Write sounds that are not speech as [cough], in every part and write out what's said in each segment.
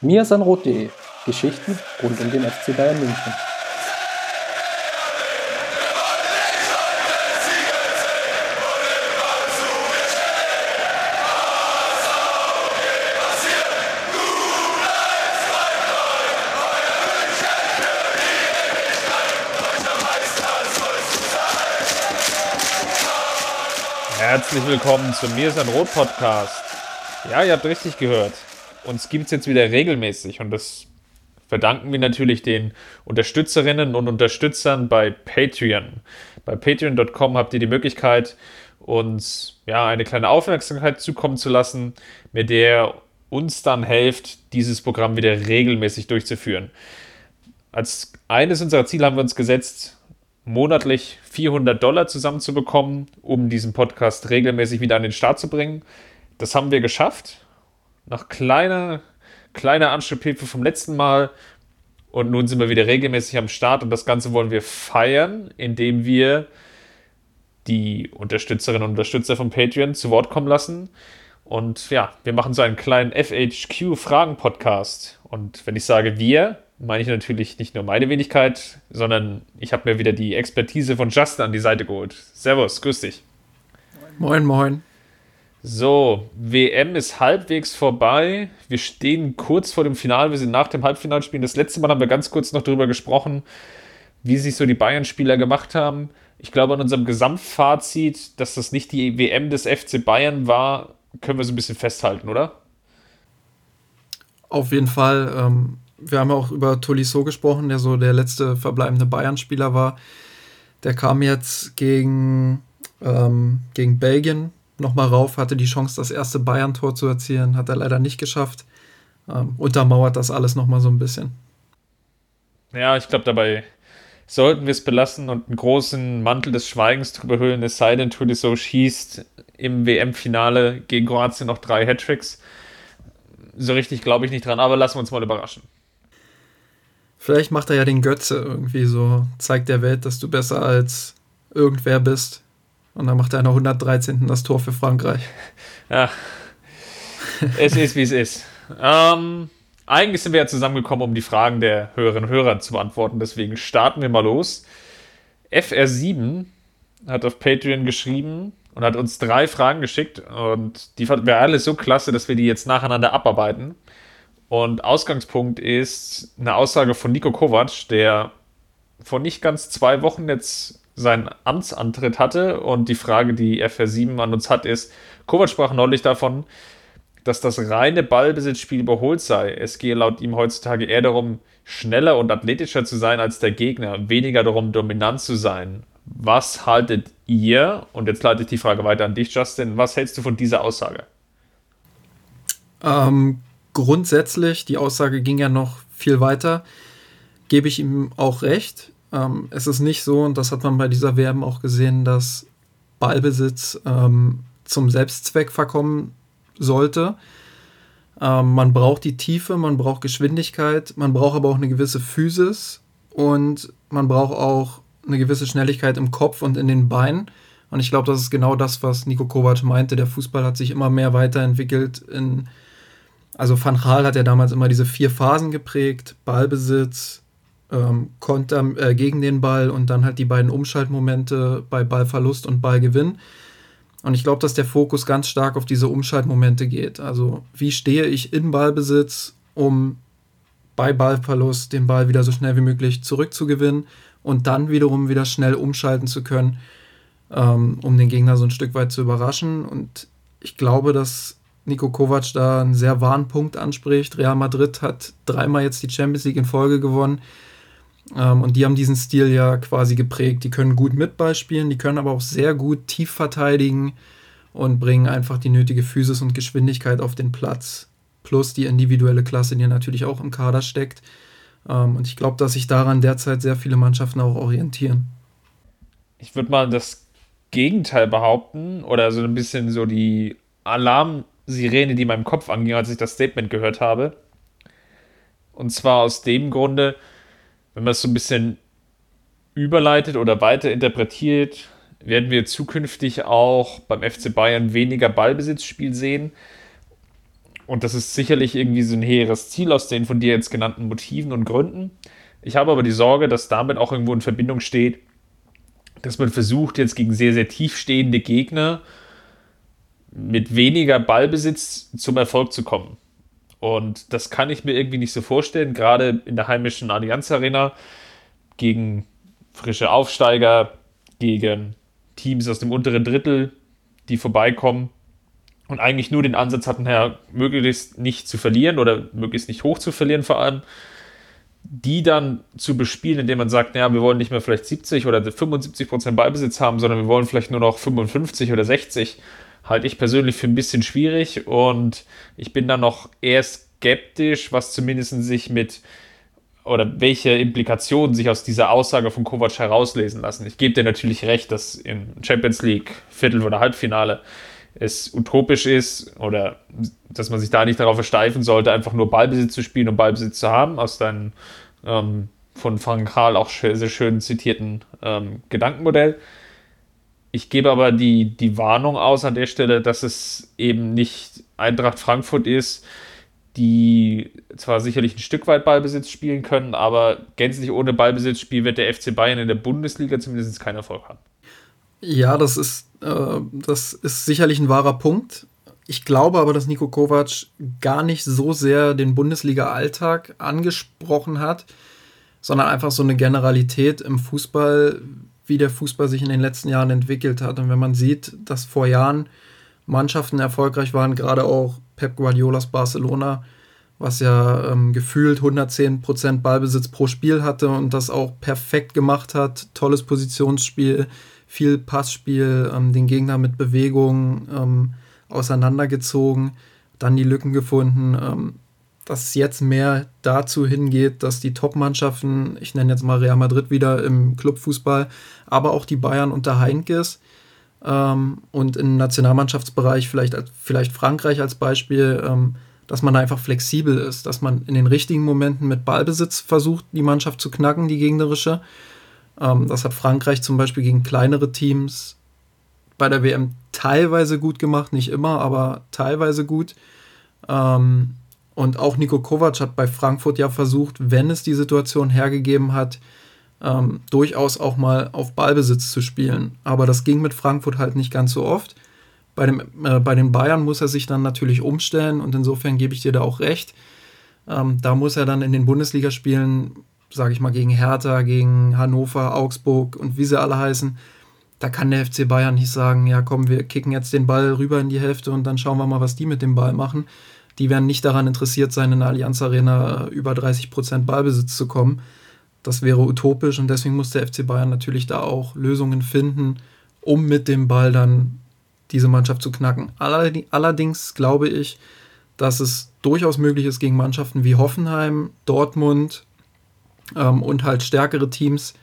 mirsanrot.de Geschichten rund um den FC Bayern München. Herzlich willkommen zum Mir ist ein Rot Podcast. Ja, ihr habt richtig gehört. Uns gibt es jetzt wieder regelmäßig und das verdanken wir natürlich den Unterstützerinnen und Unterstützern bei Patreon. Bei patreon.com habt ihr die Möglichkeit, uns ja, eine kleine Aufmerksamkeit zukommen zu lassen, mit der uns dann hilft, dieses Programm wieder regelmäßig durchzuführen. Als eines unserer Ziele haben wir uns gesetzt, monatlich 400 Dollar zusammenzubekommen, um diesen Podcast regelmäßig wieder an den Start zu bringen. Das haben wir geschafft. Nach kleiner, kleiner Anschubhilfe vom letzten Mal. Und nun sind wir wieder regelmäßig am Start und das Ganze wollen wir feiern, indem wir die Unterstützerinnen und Unterstützer von Patreon zu Wort kommen lassen. Und ja, wir machen so einen kleinen FHQ-Fragen-Podcast. Und wenn ich sage wir, meine ich natürlich nicht nur meine Wenigkeit, sondern ich habe mir wieder die Expertise von Justin an die Seite geholt. Servus, grüß dich. Moin, moin. So, WM ist halbwegs vorbei. Wir stehen kurz vor dem Finale. Wir sind nach dem Halbfinalspiel. Das letzte Mal haben wir ganz kurz noch darüber gesprochen, wie sich so die Bayern-Spieler gemacht haben. Ich glaube, an unserem Gesamtfazit, dass das nicht die WM des FC Bayern war, können wir so ein bisschen festhalten, oder? Auf jeden Fall. Ähm, wir haben auch über Tolisso gesprochen, der so der letzte verbleibende Bayern-Spieler war. Der kam jetzt gegen, ähm, gegen Belgien nochmal rauf, hatte die Chance, das erste Bayern-Tor zu erzielen, hat er leider nicht geschafft. Ähm, untermauert das alles nochmal so ein bisschen. Ja, ich glaube, dabei sollten wir es belassen und einen großen Mantel des Schweigens drüber hüllen, es sei denn, Tolisso schießt im WM-Finale gegen Kroatien noch drei Hattricks. So richtig glaube ich nicht dran, aber lassen wir uns mal überraschen. Vielleicht macht er ja den Götze irgendwie so, zeigt der Welt, dass du besser als irgendwer bist. Und dann macht er in der 113. das Tor für Frankreich. Ja, es ist wie es ist. Ähm, eigentlich sind wir ja zusammengekommen, um die Fragen der Hörerinnen und Hörer zu beantworten. Deswegen starten wir mal los. FR7 hat auf Patreon geschrieben und hat uns drei Fragen geschickt. Und die fanden wir alle so klasse, dass wir die jetzt nacheinander abarbeiten. Und Ausgangspunkt ist eine Aussage von Nico Kovac, der vor nicht ganz zwei Wochen jetzt seinen Amtsantritt hatte. Und die Frage, die FR7 an uns hat, ist: Kovac sprach neulich davon, dass das reine Ballbesitzspiel überholt sei. Es gehe laut ihm heutzutage eher darum, schneller und athletischer zu sein als der Gegner, weniger darum, dominant zu sein. Was haltet ihr? Und jetzt leite ich die Frage weiter an dich, Justin. Was hältst du von dieser Aussage? Ähm, grundsätzlich, die Aussage ging ja noch viel weiter, gebe ich ihm auch recht. Ähm, es ist nicht so, und das hat man bei dieser WM auch gesehen, dass Ballbesitz ähm, zum Selbstzweck verkommen sollte. Ähm, man braucht die Tiefe, man braucht Geschwindigkeit, man braucht aber auch eine gewisse Physis und man braucht auch eine gewisse Schnelligkeit im Kopf und in den Beinen. Und ich glaube, das ist genau das, was Nico Kovac meinte. Der Fußball hat sich immer mehr weiterentwickelt in also Van Gaal hat ja damals immer diese vier Phasen geprägt: Ballbesitz, ähm, Konter äh, gegen den Ball und dann halt die beiden Umschaltmomente bei Ballverlust und Ballgewinn. Und ich glaube, dass der Fokus ganz stark auf diese Umschaltmomente geht. Also wie stehe ich in Ballbesitz, um bei Ballverlust den Ball wieder so schnell wie möglich zurückzugewinnen und dann wiederum wieder schnell umschalten zu können, ähm, um den Gegner so ein Stück weit zu überraschen. Und ich glaube, dass Nico Kovac da einen sehr wahren Punkt anspricht. Real Madrid hat dreimal jetzt die Champions League in Folge gewonnen. Ähm, und die haben diesen Stil ja quasi geprägt. Die können gut mit Ball spielen, die können aber auch sehr gut tief verteidigen und bringen einfach die nötige Physis und Geschwindigkeit auf den Platz. Plus die individuelle Klasse, die natürlich auch im Kader steckt. Ähm, und ich glaube, dass sich daran derzeit sehr viele Mannschaften auch orientieren. Ich würde mal das Gegenteil behaupten oder so ein bisschen so die Alarm- Sirene, die in meinem Kopf anging, als ich das Statement gehört habe. Und zwar aus dem Grunde, wenn man es so ein bisschen überleitet oder weiter interpretiert, werden wir zukünftig auch beim FC Bayern weniger Ballbesitzspiel sehen. Und das ist sicherlich irgendwie so ein hehres Ziel aus den von dir jetzt genannten Motiven und Gründen. Ich habe aber die Sorge, dass damit auch irgendwo in Verbindung steht, dass man versucht, jetzt gegen sehr, sehr tiefstehende Gegner mit weniger Ballbesitz zum Erfolg zu kommen. Und das kann ich mir irgendwie nicht so vorstellen, gerade in der heimischen Allianz Arena gegen frische Aufsteiger, gegen Teams aus dem unteren Drittel, die vorbeikommen und eigentlich nur den Ansatz hatten, ja, möglichst nicht zu verlieren oder möglichst nicht hoch zu verlieren vor allem, die dann zu bespielen, indem man sagt, ja, wir wollen nicht mehr vielleicht 70 oder 75 Prozent Ballbesitz haben, sondern wir wollen vielleicht nur noch 55 oder 60, halte ich persönlich für ein bisschen schwierig und ich bin dann noch eher skeptisch, was zumindest sich mit oder welche Implikationen sich aus dieser Aussage von Kovac herauslesen lassen. Ich gebe dir natürlich recht, dass im Champions League Viertel- oder Halbfinale es utopisch ist oder dass man sich da nicht darauf versteifen sollte, einfach nur Ballbesitz zu spielen und Ballbesitz zu haben, aus deinem ähm, von Frank Karl auch sehr schön zitierten ähm, Gedankenmodell. Ich gebe aber die, die Warnung aus an der Stelle, dass es eben nicht Eintracht Frankfurt ist, die zwar sicherlich ein Stück weit Ballbesitz spielen können, aber gänzlich ohne Ballbesitzspiel wird der FC Bayern in der Bundesliga zumindest keinen Erfolg haben. Ja, das ist, äh, das ist sicherlich ein wahrer Punkt. Ich glaube aber, dass Nico Kovac gar nicht so sehr den Bundesliga-Alltag angesprochen hat, sondern einfach so eine Generalität im Fußball, wie der Fußball sich in den letzten Jahren entwickelt hat. Und wenn man sieht, dass vor Jahren Mannschaften erfolgreich waren, gerade auch Pep Guardiolas Barcelona, was ja ähm, gefühlt 110% Ballbesitz pro Spiel hatte und das auch perfekt gemacht hat. Tolles Positionsspiel, viel Passspiel, ähm, den Gegner mit Bewegung ähm, auseinandergezogen, dann die Lücken gefunden. Dass es jetzt mehr dazu hingeht, dass die Top-Mannschaften, ich nenne jetzt mal Real Madrid wieder im Clubfußball, aber auch die Bayern unter Heinkes ähm, und im Nationalmannschaftsbereich vielleicht, vielleicht Frankreich als Beispiel, ähm, dass man da einfach flexibel ist, dass man in den richtigen Momenten mit Ballbesitz versucht, die Mannschaft zu knacken, die gegnerische. Ähm, das hat Frankreich zum Beispiel gegen kleinere Teams bei der WM teilweise gut gemacht, nicht immer, aber teilweise gut. Ähm, und auch Nico Kovac hat bei Frankfurt ja versucht, wenn es die Situation hergegeben hat, ähm, durchaus auch mal auf Ballbesitz zu spielen. Aber das ging mit Frankfurt halt nicht ganz so oft. Bei, dem, äh, bei den Bayern muss er sich dann natürlich umstellen und insofern gebe ich dir da auch recht. Ähm, da muss er dann in den Bundesligaspielen, sage ich mal, gegen Hertha, gegen Hannover, Augsburg und wie sie alle heißen, da kann der FC Bayern nicht sagen, ja komm, wir kicken jetzt den Ball rüber in die Hälfte und dann schauen wir mal, was die mit dem Ball machen die werden nicht daran interessiert sein, in der Allianz Arena über 30 Prozent Ballbesitz zu kommen. Das wäre utopisch und deswegen muss der FC Bayern natürlich da auch Lösungen finden, um mit dem Ball dann diese Mannschaft zu knacken. Allerdings glaube ich, dass es durchaus möglich ist, gegen Mannschaften wie Hoffenheim, Dortmund ähm, und halt stärkere Teams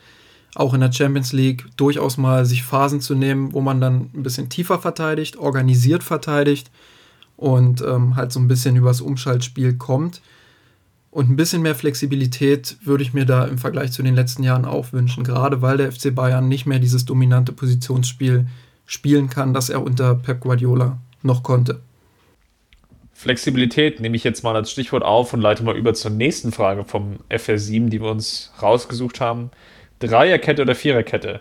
auch in der Champions League durchaus mal sich Phasen zu nehmen, wo man dann ein bisschen tiefer verteidigt, organisiert verteidigt und ähm, halt so ein bisschen übers Umschaltspiel kommt. Und ein bisschen mehr Flexibilität würde ich mir da im Vergleich zu den letzten Jahren auch wünschen, gerade weil der FC Bayern nicht mehr dieses dominante Positionsspiel spielen kann, das er unter Pep Guardiola noch konnte. Flexibilität nehme ich jetzt mal als Stichwort auf und leite mal über zur nächsten Frage vom FR7, die wir uns rausgesucht haben. Dreierkette oder Viererkette?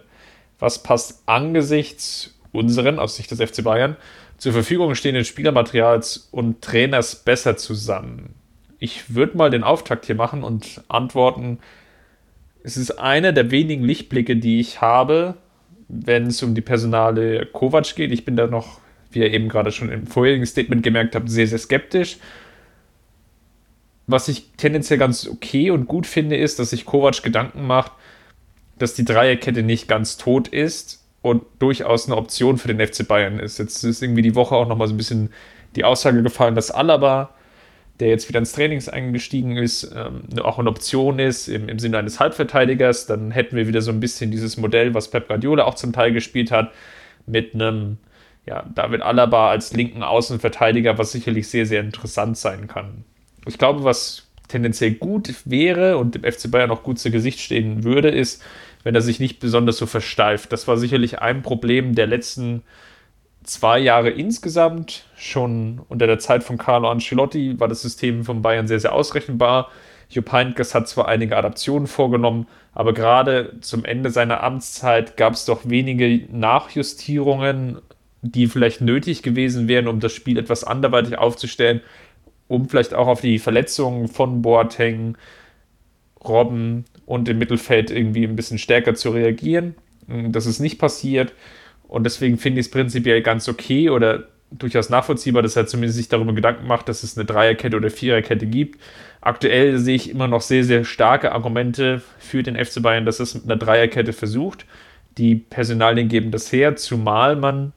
Was passt angesichts unseren, aus Sicht des FC Bayern, zur Verfügung stehenden Spielermaterials und Trainers besser zusammen? Ich würde mal den Auftakt hier machen und antworten, es ist einer der wenigen Lichtblicke, die ich habe, wenn es um die Personale Kovac geht. Ich bin da noch, wie ihr eben gerade schon im vorherigen Statement gemerkt habt, sehr, sehr skeptisch. Was ich tendenziell ganz okay und gut finde, ist, dass sich Kovac Gedanken macht, dass die Dreierkette nicht ganz tot ist und durchaus eine Option für den FC Bayern ist. Jetzt ist irgendwie die Woche auch nochmal so ein bisschen die Aussage gefallen, dass Alaba, der jetzt wieder ins Trainings eingestiegen ist, ähm, auch eine Option ist im, im Sinne eines Halbverteidigers. Dann hätten wir wieder so ein bisschen dieses Modell, was Pep Guardiola auch zum Teil gespielt hat, mit einem ja, David Alaba als linken Außenverteidiger, was sicherlich sehr, sehr interessant sein kann. Ich glaube, was tendenziell gut wäre und dem FC Bayern auch gut zu Gesicht stehen würde, ist, wenn er sich nicht besonders so versteift. Das war sicherlich ein Problem der letzten zwei Jahre insgesamt. Schon unter der Zeit von Carlo Ancelotti war das System von Bayern sehr, sehr ausrechenbar. Jupp Heynckes hat zwar einige Adaptionen vorgenommen, aber gerade zum Ende seiner Amtszeit gab es doch wenige Nachjustierungen, die vielleicht nötig gewesen wären, um das Spiel etwas anderweitig aufzustellen, um vielleicht auch auf die Verletzungen von Boateng, Robben und im Mittelfeld irgendwie ein bisschen stärker zu reagieren. Das ist nicht passiert. Und deswegen finde ich es prinzipiell ganz okay oder durchaus nachvollziehbar, dass er zumindest sich darüber Gedanken macht, dass es eine Dreierkette oder Viererkette gibt. Aktuell sehe ich immer noch sehr, sehr starke Argumente für den FC Bayern, dass es mit einer Dreierkette versucht. Die Personalien geben das her, zumal man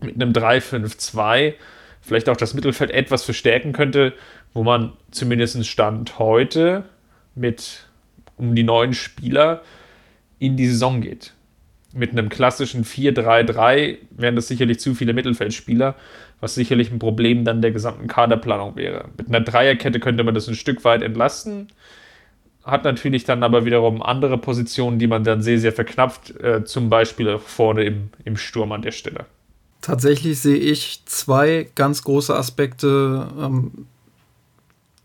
mit einem 3-5-2 vielleicht auch das Mittelfeld etwas verstärken könnte, wo man zumindest Stand heute mit um die neun Spieler in die Saison geht mit einem klassischen 4-3-3 wären das sicherlich zu viele Mittelfeldspieler, was sicherlich ein Problem dann der gesamten Kaderplanung wäre. Mit einer Dreierkette könnte man das ein Stück weit entlasten, hat natürlich dann aber wiederum andere Positionen, die man dann sehr, sehr verknappt, äh, zum Beispiel vorne im, im Sturm an der Stelle. Tatsächlich sehe ich zwei ganz große Aspekte, ähm,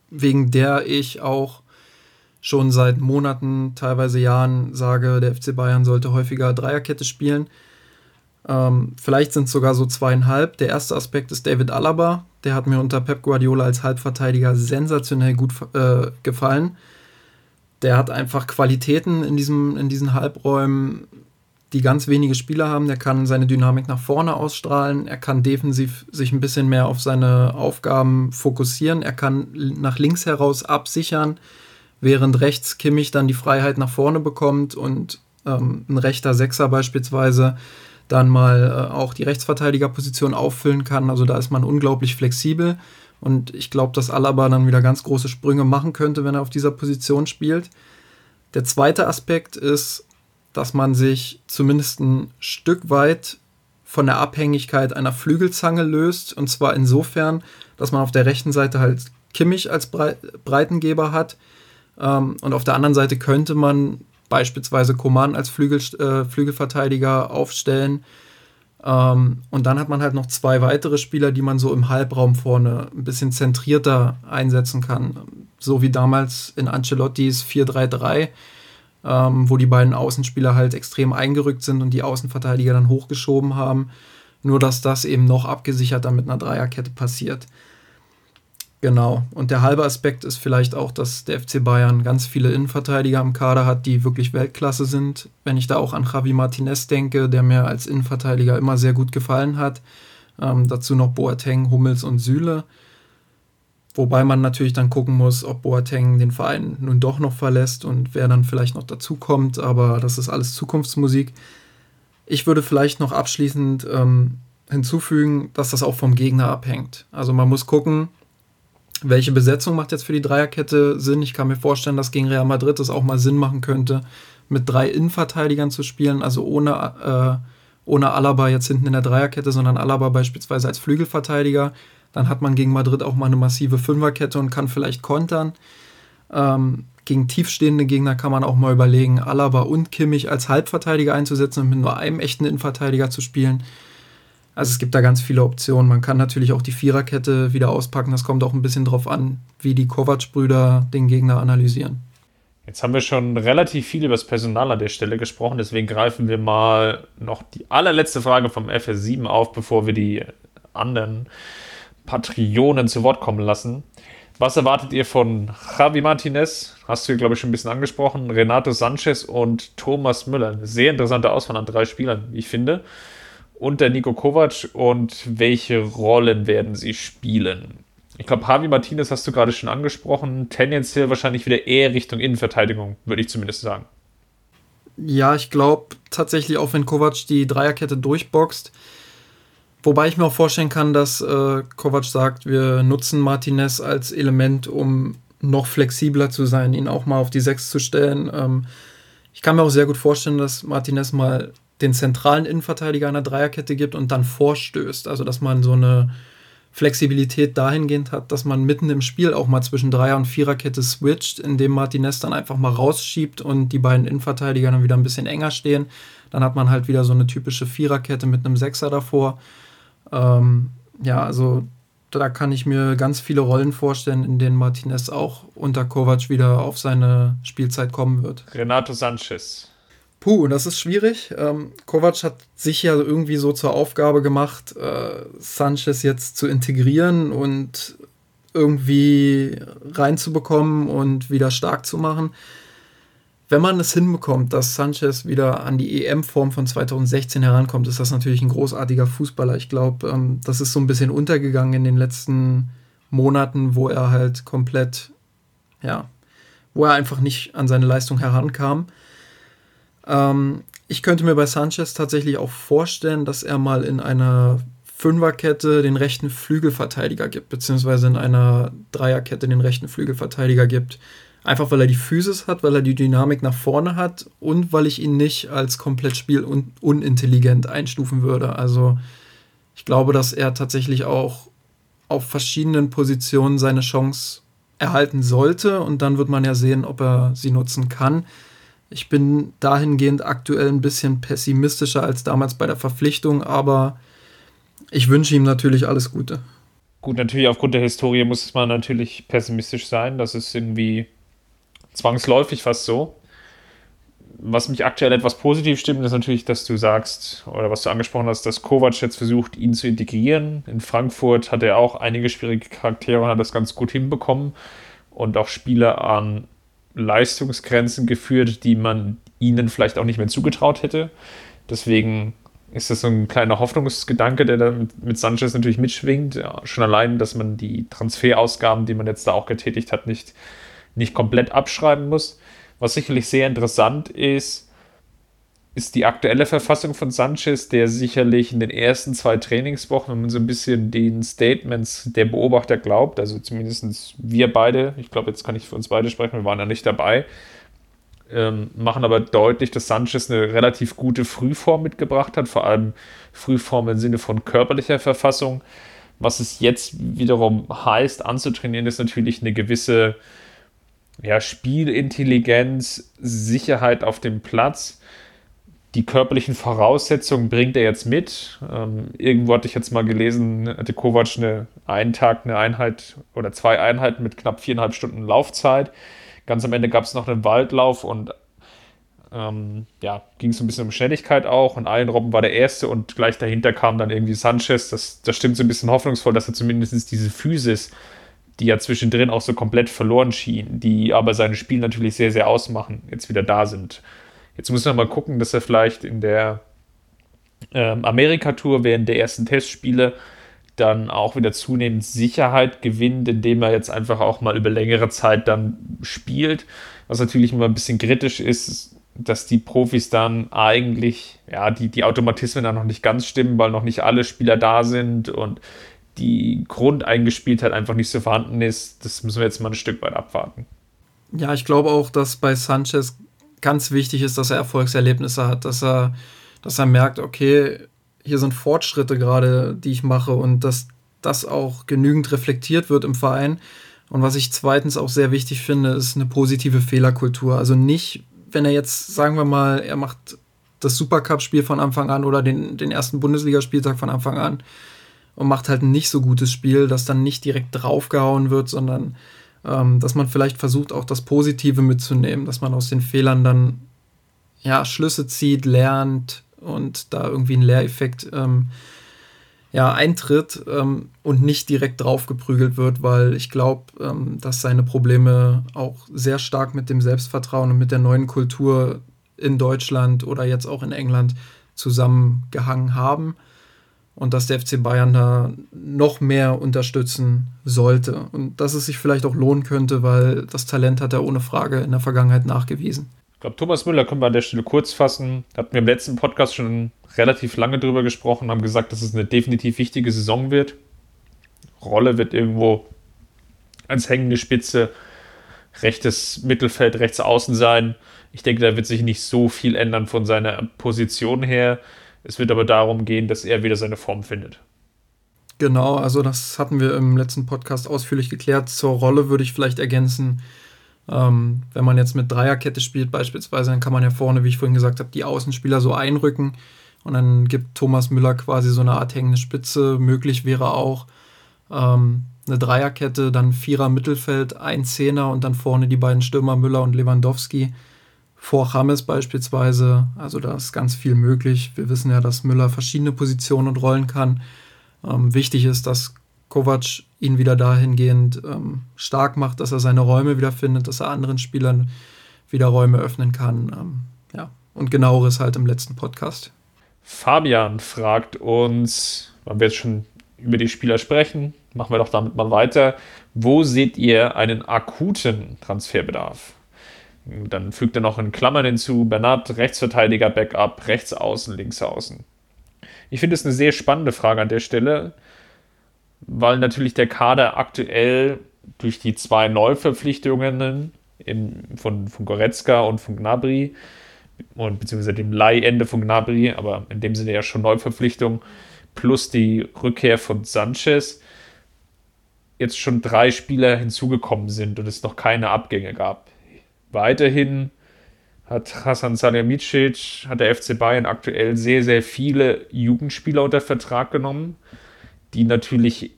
wegen der ich auch schon seit Monaten, teilweise Jahren sage, der FC Bayern sollte häufiger Dreierkette spielen. Ähm, vielleicht sind es sogar so zweieinhalb. Der erste Aspekt ist David Alaba. Der hat mir unter Pep Guardiola als Halbverteidiger sensationell gut äh, gefallen. Der hat einfach Qualitäten in, diesem, in diesen Halbräumen, die ganz wenige Spieler haben. Der kann seine Dynamik nach vorne ausstrahlen. Er kann defensiv sich ein bisschen mehr auf seine Aufgaben fokussieren. Er kann nach links heraus absichern während rechts Kimmich dann die Freiheit nach vorne bekommt und ähm, ein rechter Sechser beispielsweise dann mal äh, auch die Rechtsverteidigerposition auffüllen kann. Also da ist man unglaublich flexibel und ich glaube, dass Alaba dann wieder ganz große Sprünge machen könnte, wenn er auf dieser Position spielt. Der zweite Aspekt ist, dass man sich zumindest ein Stück weit von der Abhängigkeit einer Flügelzange löst. Und zwar insofern, dass man auf der rechten Seite halt Kimmich als Breitengeber hat, ähm, und auf der anderen Seite könnte man beispielsweise Coman als Flügel, äh, Flügelverteidiger aufstellen. Ähm, und dann hat man halt noch zwei weitere Spieler, die man so im Halbraum vorne ein bisschen zentrierter einsetzen kann. So wie damals in Ancelottis 4-3-3, ähm, wo die beiden Außenspieler halt extrem eingerückt sind und die Außenverteidiger dann hochgeschoben haben. Nur dass das eben noch abgesicherter mit einer Dreierkette passiert. Genau. Und der halbe Aspekt ist vielleicht auch, dass der FC Bayern ganz viele Innenverteidiger im Kader hat, die wirklich Weltklasse sind. Wenn ich da auch an Javi Martinez denke, der mir als Innenverteidiger immer sehr gut gefallen hat. Ähm, dazu noch Boateng, Hummels und Süle. Wobei man natürlich dann gucken muss, ob Boateng den Verein nun doch noch verlässt und wer dann vielleicht noch dazukommt. Aber das ist alles Zukunftsmusik. Ich würde vielleicht noch abschließend ähm, hinzufügen, dass das auch vom Gegner abhängt. Also man muss gucken, welche Besetzung macht jetzt für die Dreierkette Sinn? Ich kann mir vorstellen, dass gegen Real Madrid es auch mal Sinn machen könnte, mit drei Innenverteidigern zu spielen, also ohne, äh, ohne Alaba jetzt hinten in der Dreierkette, sondern Alaba beispielsweise als Flügelverteidiger. Dann hat man gegen Madrid auch mal eine massive Fünferkette und kann vielleicht kontern. Ähm, gegen tiefstehende Gegner kann man auch mal überlegen, Alaba und Kimmich als Halbverteidiger einzusetzen und mit nur einem echten Innenverteidiger zu spielen. Also es gibt da ganz viele Optionen. Man kann natürlich auch die Viererkette wieder auspacken. Das kommt auch ein bisschen drauf an, wie die Kovac-Brüder den Gegner analysieren. Jetzt haben wir schon relativ viel über das Personal an der Stelle gesprochen, deswegen greifen wir mal noch die allerletzte Frage vom FS7 auf, bevor wir die anderen Patreonen zu Wort kommen lassen. Was erwartet ihr von Javi Martinez? Hast du, glaube ich, schon ein bisschen angesprochen. Renato Sanchez und Thomas Müller. Eine sehr interessante Auswahl an drei Spielern, wie ich finde und der Nico Kovac und welche Rollen werden sie spielen? Ich glaube, Javi Martinez hast du gerade schon angesprochen. Tendenziell wahrscheinlich wieder eher Richtung Innenverteidigung, würde ich zumindest sagen. Ja, ich glaube tatsächlich, auch wenn Kovac die Dreierkette durchboxt, wobei ich mir auch vorstellen kann, dass äh, Kovac sagt, wir nutzen Martinez als Element, um noch flexibler zu sein, ihn auch mal auf die Sechs zu stellen. Ähm, ich kann mir auch sehr gut vorstellen, dass Martinez mal den zentralen Innenverteidiger einer Dreierkette gibt und dann vorstößt. Also dass man so eine Flexibilität dahingehend hat, dass man mitten im Spiel auch mal zwischen Dreier- und Viererkette switcht, indem Martinez dann einfach mal rausschiebt und die beiden Innenverteidiger dann wieder ein bisschen enger stehen. Dann hat man halt wieder so eine typische Viererkette mit einem Sechser davor. Ähm, ja, also da kann ich mir ganz viele Rollen vorstellen, in denen Martinez auch unter Kovac wieder auf seine Spielzeit kommen wird. Renato Sanchez. Puh, das ist schwierig. Ähm, Kovac hat sich ja irgendwie so zur Aufgabe gemacht, äh, Sanchez jetzt zu integrieren und irgendwie reinzubekommen und wieder stark zu machen. Wenn man es hinbekommt, dass Sanchez wieder an die EM-Form von 2016 herankommt, ist das natürlich ein großartiger Fußballer. Ich glaube, ähm, das ist so ein bisschen untergegangen in den letzten Monaten, wo er halt komplett, ja, wo er einfach nicht an seine Leistung herankam. Ähm, ich könnte mir bei Sanchez tatsächlich auch vorstellen, dass er mal in einer Fünferkette den rechten Flügelverteidiger gibt, beziehungsweise in einer Dreierkette den rechten Flügelverteidiger gibt. Einfach weil er die Physis hat, weil er die Dynamik nach vorne hat und weil ich ihn nicht als komplett spielunintelligent einstufen würde. Also ich glaube, dass er tatsächlich auch auf verschiedenen Positionen seine Chance erhalten sollte und dann wird man ja sehen, ob er sie nutzen kann. Ich bin dahingehend aktuell ein bisschen pessimistischer als damals bei der Verpflichtung, aber ich wünsche ihm natürlich alles Gute. Gut, natürlich aufgrund der Historie muss man natürlich pessimistisch sein. Das ist irgendwie zwangsläufig fast so. Was mich aktuell etwas positiv stimmt, ist natürlich, dass du sagst, oder was du angesprochen hast, dass Kovac jetzt versucht, ihn zu integrieren. In Frankfurt hat er auch einige schwierige Charaktere und hat das ganz gut hinbekommen und auch Spieler an Leistungsgrenzen geführt, die man ihnen vielleicht auch nicht mehr zugetraut hätte. Deswegen ist das so ein kleiner Hoffnungsgedanke, der da mit, Sanchez natürlich mitschwingt. Ja, schon allein, dass man die Transferausgaben, die man jetzt da auch getätigt hat, nicht, nicht komplett abschreiben muss. Was sicherlich sehr interessant ist, ist die aktuelle Verfassung von Sanchez, der sicherlich in den ersten zwei Trainingswochen, wenn man so ein bisschen den Statements der Beobachter glaubt, also zumindest wir beide, ich glaube, jetzt kann ich für uns beide sprechen, wir waren ja nicht dabei, ähm, machen aber deutlich, dass Sanchez eine relativ gute Frühform mitgebracht hat, vor allem Frühform im Sinne von körperlicher Verfassung. Was es jetzt wiederum heißt, anzutrainieren, ist natürlich eine gewisse ja, Spielintelligenz, Sicherheit auf dem Platz. Die körperlichen Voraussetzungen bringt er jetzt mit. Ähm, irgendwo hatte ich jetzt mal gelesen, hatte Kovac eine, einen Tag eine Einheit oder zwei Einheiten mit knapp viereinhalb Stunden Laufzeit. Ganz am Ende gab es noch einen Waldlauf und ähm, ja, ging es ein bisschen um Schnelligkeit auch. Und Allen Robben war der Erste und gleich dahinter kam dann irgendwie Sanchez. Das, das stimmt so ein bisschen hoffnungsvoll, dass er zumindest diese Physis, die ja zwischendrin auch so komplett verloren schien, die aber sein Spiel natürlich sehr, sehr ausmachen, jetzt wieder da sind. Jetzt müssen wir mal gucken, dass er vielleicht in der ähm, Amerika-Tour während der ersten Testspiele dann auch wieder zunehmend Sicherheit gewinnt, indem er jetzt einfach auch mal über längere Zeit dann spielt. Was natürlich immer ein bisschen kritisch ist, dass die Profis dann eigentlich, ja, die, die Automatismen dann noch nicht ganz stimmen, weil noch nicht alle Spieler da sind und die Grundeingespieltheit einfach nicht so vorhanden ist. Das müssen wir jetzt mal ein Stück weit abwarten. Ja, ich glaube auch, dass bei Sanchez ganz wichtig ist, dass er Erfolgserlebnisse hat, dass er, dass er merkt, okay, hier sind Fortschritte gerade, die ich mache und dass das auch genügend reflektiert wird im Verein. Und was ich zweitens auch sehr wichtig finde, ist eine positive Fehlerkultur. Also nicht, wenn er jetzt, sagen wir mal, er macht das Supercup-Spiel von Anfang an oder den, den ersten Bundesligaspieltag von Anfang an und macht halt ein nicht so gutes Spiel, das dann nicht direkt draufgehauen wird, sondern ähm, dass man vielleicht versucht, auch das Positive mitzunehmen, dass man aus den Fehlern dann ja, Schlüsse zieht, lernt, und da irgendwie ein Lehreffekt ähm, ja, eintritt ähm, und nicht direkt draufgeprügelt wird, weil ich glaube, ähm, dass seine Probleme auch sehr stark mit dem Selbstvertrauen und mit der neuen Kultur in Deutschland oder jetzt auch in England zusammengehangen haben und dass der FC Bayern da noch mehr unterstützen sollte und dass es sich vielleicht auch lohnen könnte, weil das Talent hat er ohne Frage in der Vergangenheit nachgewiesen. Ich glaube, Thomas Müller können wir an der Stelle kurz fassen. Hatten wir im letzten Podcast schon relativ lange drüber gesprochen, haben gesagt, dass es eine definitiv wichtige Saison wird. Rolle wird irgendwo als hängende Spitze, rechtes Mittelfeld, rechts außen sein. Ich denke, da wird sich nicht so viel ändern von seiner Position her. Es wird aber darum gehen, dass er wieder seine Form findet. Genau, also das hatten wir im letzten Podcast ausführlich geklärt. Zur Rolle würde ich vielleicht ergänzen, ähm, wenn man jetzt mit Dreierkette spielt beispielsweise, dann kann man ja vorne, wie ich vorhin gesagt habe, die Außenspieler so einrücken Und dann gibt Thomas Müller quasi so eine Art hängende Spitze. Möglich wäre auch ähm, eine Dreierkette, dann Vierer Mittelfeld, ein Zehner und dann vorne die beiden Stürmer Müller und Lewandowski. Vor James beispielsweise. Also da ist ganz viel möglich. Wir wissen ja, dass Müller verschiedene Positionen und Rollen kann. Ähm, wichtig ist, dass Kovac ihn wieder dahingehend ähm, stark macht, dass er seine Räume wieder findet, dass er anderen Spielern wieder Räume öffnen kann. Ähm, ja, und genaueres halt im letzten Podcast. Fabian fragt uns, weil wir jetzt schon über die Spieler sprechen, machen wir doch damit mal weiter. Wo seht ihr einen akuten Transferbedarf? Dann fügt er noch in Klammern hinzu, Bernat, Rechtsverteidiger, Backup, Rechtsaußen, Linksaußen. Ich finde es eine sehr spannende Frage an der Stelle, weil natürlich der Kader aktuell durch die zwei Neuverpflichtungen im, von, von Goretzka und von Gnabry und beziehungsweise dem Leihende von Gnabry, aber in dem Sinne ja schon Neuverpflichtung, plus die Rückkehr von Sanchez, jetzt schon drei Spieler hinzugekommen sind und es noch keine Abgänge gab. Weiterhin hat Hasan Salihamidzic, hat der FC Bayern aktuell sehr, sehr viele Jugendspieler unter Vertrag genommen, die natürlich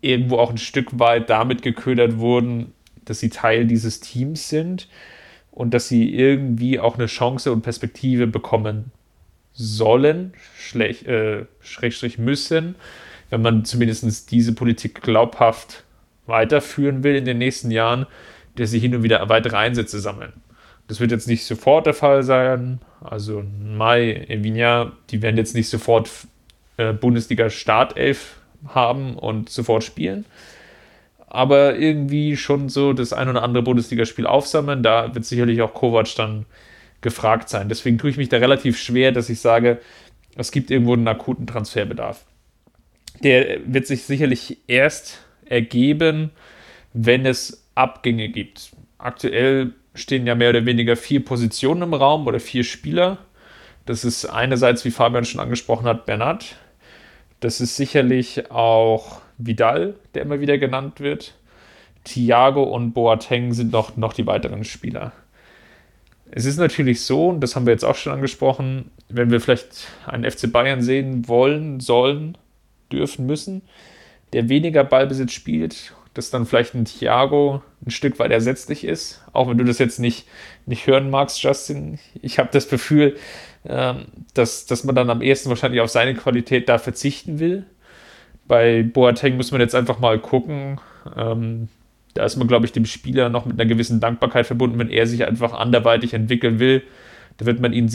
irgendwo auch ein Stück weit damit geködert wurden, dass sie Teil dieses Teams sind und dass sie irgendwie auch eine Chance und Perspektive bekommen sollen, schlecht, äh, schrägstrich müssen, wenn man zumindest diese Politik glaubhaft weiterführen will in den nächsten Jahren, dass sie hin und wieder weitere Einsätze sammeln. Das wird jetzt nicht sofort der Fall sein. Also Mai, Evinia, die werden jetzt nicht sofort äh, Bundesliga-Startelf haben und sofort spielen. Aber irgendwie schon so das ein oder andere Bundesligaspiel aufsammeln. Da wird sicherlich auch Kovac dann gefragt sein. Deswegen tue ich mich da relativ schwer, dass ich sage, es gibt irgendwo einen akuten Transferbedarf. Der wird sich sicherlich erst ergeben, wenn es Abgänge gibt. Aktuell stehen ja mehr oder weniger vier Positionen im Raum oder vier Spieler. Das ist einerseits, wie Fabian schon angesprochen hat, Bernat. Das ist sicherlich auch Vidal, der immer wieder genannt wird. Thiago und Boateng sind noch, noch die weiteren Spieler. Es ist natürlich so, und das haben wir jetzt auch schon angesprochen, wenn wir vielleicht einen FC Bayern sehen wollen, sollen, dürfen, müssen, der weniger Ballbesitz spielt, dass dann vielleicht ein Thiago ein Stück weit ersetzlich ist, auch wenn du das jetzt nicht, nicht hören magst, Justin. Ich habe das Gefühl, ähm, dass, dass man dann am ehesten wahrscheinlich auf seine Qualität da verzichten will. Bei Boateng muss man jetzt einfach mal gucken. Ähm, da ist man, glaube ich, dem Spieler noch mit einer gewissen Dankbarkeit verbunden, wenn er sich einfach anderweitig entwickeln will. Da wird man ihm,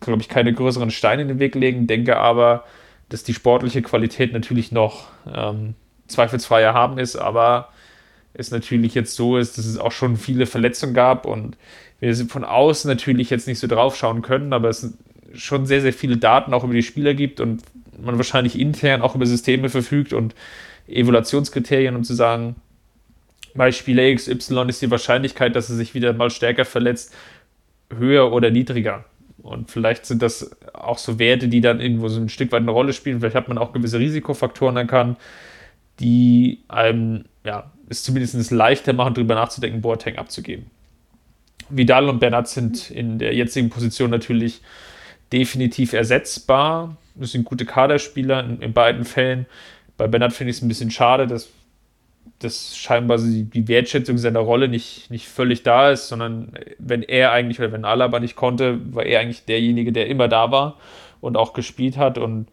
glaube ich, keine größeren Steine in den Weg legen. Denke aber, dass die sportliche Qualität natürlich noch ähm, zweifelsfreier haben ist, aber es natürlich jetzt so ist, dass es auch schon viele Verletzungen gab und wir von außen natürlich jetzt nicht so drauf schauen können, aber es schon sehr, sehr viele Daten auch über die Spieler gibt und man wahrscheinlich intern auch über Systeme verfügt und Evaluationskriterien, um zu sagen, bei Spieler XY ist die Wahrscheinlichkeit, dass er sich wieder mal stärker verletzt, höher oder niedriger. Und vielleicht sind das auch so Werte, die dann irgendwo so ein Stück weit eine Rolle spielen. Vielleicht hat man auch gewisse Risikofaktoren erkannt, die einem ja, es zumindest leichter machen, darüber nachzudenken, Boateng abzugeben. Vidal und Bernat sind in der jetzigen Position natürlich definitiv ersetzbar. Das sind gute Kaderspieler in, in beiden Fällen. Bei Bernat finde ich es ein bisschen schade, dass, dass scheinbar die Wertschätzung seiner Rolle nicht, nicht völlig da ist, sondern wenn er eigentlich oder wenn Alaba nicht konnte, war er eigentlich derjenige, der immer da war und auch gespielt hat und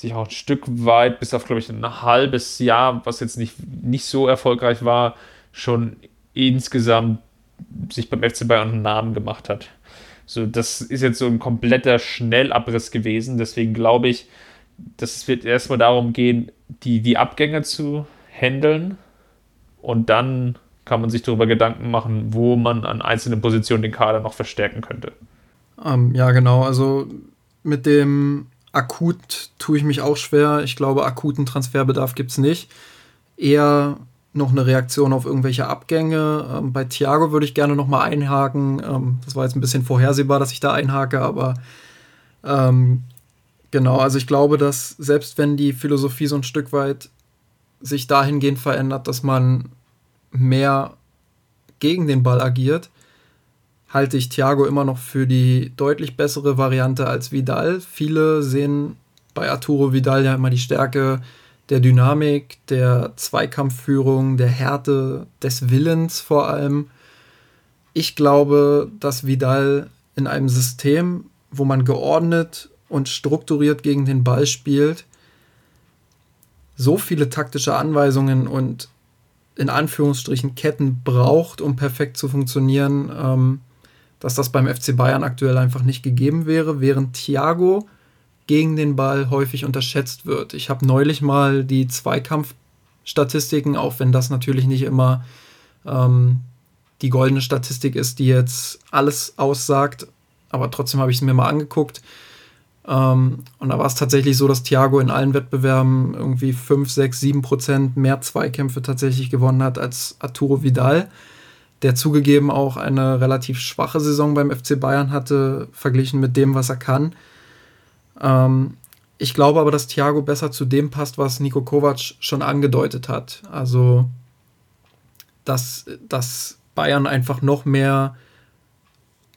sich auch ein Stück weit, bis auf, glaube ich, ein halbes Jahr, was jetzt nicht, nicht so erfolgreich war, schon insgesamt sich beim FC Bayern einen Namen gemacht hat. So, das ist jetzt so ein kompletter Schnellabriss gewesen. Deswegen glaube ich, dass es wird erstmal darum gehen, die, die Abgänge zu handeln. Und dann kann man sich darüber Gedanken machen, wo man an einzelnen Positionen den Kader noch verstärken könnte. Ähm, ja, genau. Also mit dem akut tue ich mich auch schwer. Ich glaube, akuten Transferbedarf gibt es nicht. Eher noch eine Reaktion auf irgendwelche Abgänge. Ähm, bei Thiago würde ich gerne noch mal einhaken. Ähm, das war jetzt ein bisschen vorhersehbar, dass ich da einhake, aber ähm, genau, also ich glaube, dass selbst wenn die Philosophie so ein Stück weit sich dahingehend verändert, dass man mehr gegen den Ball agiert, halte ich Thiago immer noch für die deutlich bessere Variante als Vidal. Viele sehen bei Arturo Vidal ja immer die Stärke der Dynamik, der Zweikampfführung, der Härte, des Willens vor allem. Ich glaube, dass Vidal in einem System, wo man geordnet und strukturiert gegen den Ball spielt, so viele taktische Anweisungen und in Anführungsstrichen Ketten braucht, um perfekt zu funktionieren, ähm, dass das beim FC Bayern aktuell einfach nicht gegeben wäre, während Thiago gegen den Ball häufig unterschätzt wird. Ich habe neulich mal die Zweikampfstatistiken, auch wenn das natürlich nicht immer ähm, die goldene Statistik ist, die jetzt alles aussagt, aber trotzdem habe ich es mir mal angeguckt. Ähm, und da war es tatsächlich so, dass Thiago in allen Wettbewerben irgendwie 5, 6, 7 Prozent mehr Zweikämpfe tatsächlich gewonnen hat als Arturo Vidal der zugegeben auch eine relativ schwache Saison beim FC Bayern hatte, verglichen mit dem, was er kann. Ähm, ich glaube aber, dass Thiago besser zu dem passt, was Nico Kovac schon angedeutet hat. Also, dass, dass Bayern einfach noch mehr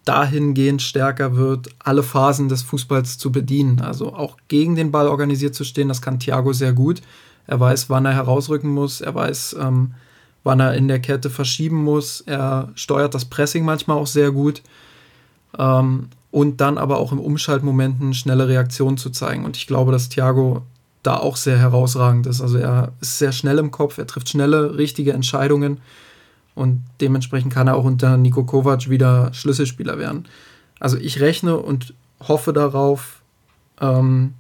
dahingehend stärker wird, alle Phasen des Fußballs zu bedienen. Also auch gegen den Ball organisiert zu stehen, das kann Thiago sehr gut. Er weiß, wann er herausrücken muss, er weiß, ähm, wann er in der Kette verschieben muss. Er steuert das Pressing manchmal auch sehr gut. Ähm, und dann aber auch im Umschaltmomenten schnelle Reaktionen zu zeigen. Und ich glaube, dass Thiago da auch sehr herausragend ist. Also er ist sehr schnell im Kopf, er trifft schnelle, richtige Entscheidungen und dementsprechend kann er auch unter Nico Kovac wieder Schlüsselspieler werden. Also ich rechne und hoffe darauf, ähm,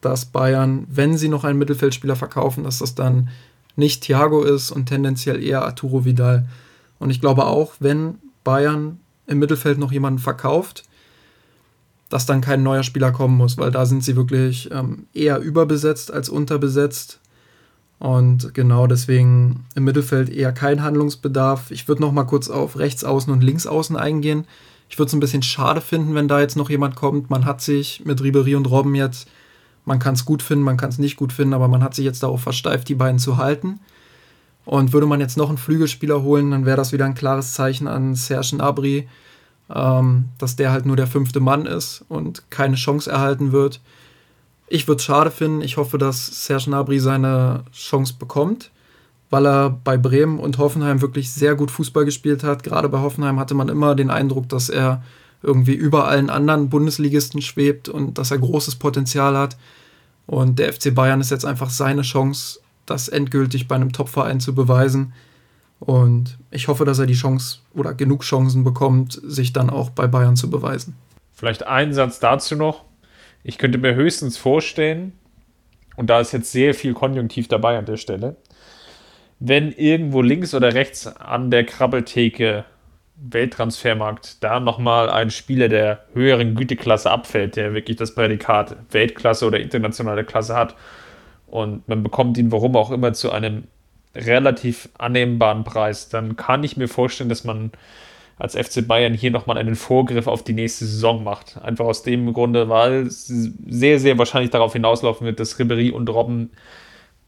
dass Bayern, wenn sie noch einen Mittelfeldspieler verkaufen, dass das dann nicht Thiago ist und tendenziell eher Arturo Vidal. Und ich glaube auch, wenn Bayern im Mittelfeld noch jemanden verkauft, dass dann kein neuer Spieler kommen muss, weil da sind sie wirklich ähm, eher überbesetzt als unterbesetzt. Und genau deswegen im Mittelfeld eher kein Handlungsbedarf. Ich würde noch mal kurz auf Rechtsaußen und Linksaußen eingehen. Ich würde es ein bisschen schade finden, wenn da jetzt noch jemand kommt. Man hat sich mit Ribery und Robben jetzt man kann es gut finden, man kann es nicht gut finden, aber man hat sich jetzt darauf versteift, die beiden zu halten. Und würde man jetzt noch einen Flügelspieler holen, dann wäre das wieder ein klares Zeichen an Serge Gnabry, ähm, dass der halt nur der fünfte Mann ist und keine Chance erhalten wird. Ich würde es schade finden. Ich hoffe, dass Serge Gnabry seine Chance bekommt, weil er bei Bremen und Hoffenheim wirklich sehr gut Fußball gespielt hat. Gerade bei Hoffenheim hatte man immer den Eindruck, dass er irgendwie über allen anderen Bundesligisten schwebt und dass er großes Potenzial hat. Und der FC Bayern ist jetzt einfach seine Chance, das endgültig bei einem Topverein zu beweisen. Und ich hoffe, dass er die Chance oder genug Chancen bekommt, sich dann auch bei Bayern zu beweisen. Vielleicht einen Satz dazu noch. Ich könnte mir höchstens vorstellen, und da ist jetzt sehr viel Konjunktiv dabei an der Stelle, wenn irgendwo links oder rechts an der Krabbeltheke Welttransfermarkt da nochmal ein Spieler der höheren Güteklasse abfällt, der wirklich das Prädikat Weltklasse oder internationale Klasse hat. Und man bekommt ihn warum auch immer zu einem relativ annehmbaren Preis, dann kann ich mir vorstellen, dass man als FC Bayern hier nochmal einen Vorgriff auf die nächste Saison macht. Einfach aus dem Grunde, weil es sehr, sehr wahrscheinlich darauf hinauslaufen wird, dass Ribery und Robben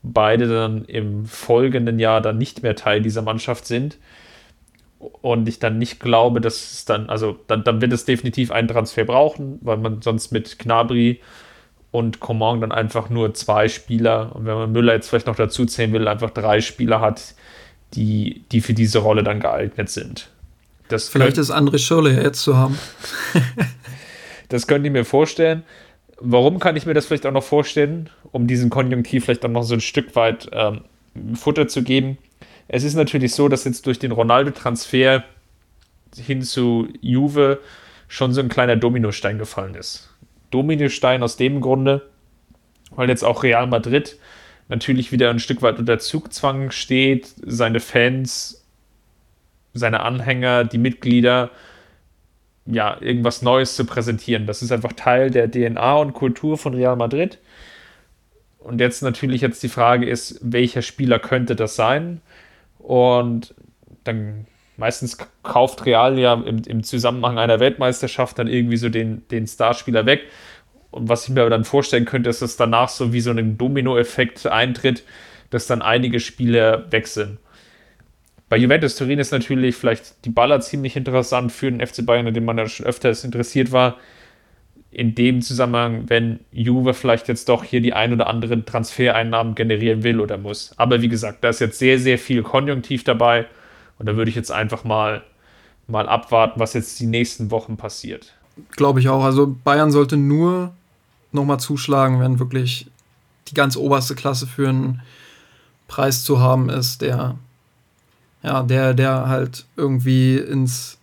beide dann im folgenden Jahr dann nicht mehr Teil dieser Mannschaft sind und ich dann nicht glaube, dass es dann, also dann, dann wird es definitiv einen Transfer brauchen, weil man sonst mit Knabri und Coman dann einfach nur zwei Spieler und wenn man Müller jetzt vielleicht noch dazu zählen will, einfach drei Spieler hat, die, die für diese Rolle dann geeignet sind. Das vielleicht könnt, ist André Schürrle ja jetzt zu haben. [laughs] das könnt ihr mir vorstellen. Warum kann ich mir das vielleicht auch noch vorstellen, um diesen Konjunktiv vielleicht auch noch so ein Stück weit ähm, Futter zu geben? Es ist natürlich so, dass jetzt durch den Ronaldo-Transfer hin zu Juve schon so ein kleiner Dominostein gefallen ist. Dominostein aus dem Grunde, weil jetzt auch Real Madrid natürlich wieder ein Stück weit unter Zugzwang steht, seine Fans, seine Anhänger, die Mitglieder, ja, irgendwas Neues zu präsentieren. Das ist einfach Teil der DNA und Kultur von Real Madrid. Und jetzt natürlich jetzt die Frage ist, welcher Spieler könnte das sein? Und dann meistens kauft Real ja im, im Zusammenhang einer Weltmeisterschaft dann irgendwie so den, den Starspieler weg. Und was ich mir dann vorstellen könnte, ist, dass danach so wie so ein Dominoeffekt eintritt, dass dann einige Spieler weg sind. Bei Juventus Turin ist natürlich vielleicht die Baller ziemlich interessant für den FC Bayern, in dem man ja schon öfters interessiert war. In dem Zusammenhang, wenn Juve vielleicht jetzt doch hier die ein oder anderen Transfereinnahmen generieren will oder muss. Aber wie gesagt, da ist jetzt sehr, sehr viel Konjunktiv dabei. Und da würde ich jetzt einfach mal, mal abwarten, was jetzt die nächsten Wochen passiert. Glaube ich auch. Also Bayern sollte nur nochmal zuschlagen, wenn wirklich die ganz oberste Klasse für einen Preis zu haben ist, der ja, der, der halt irgendwie ins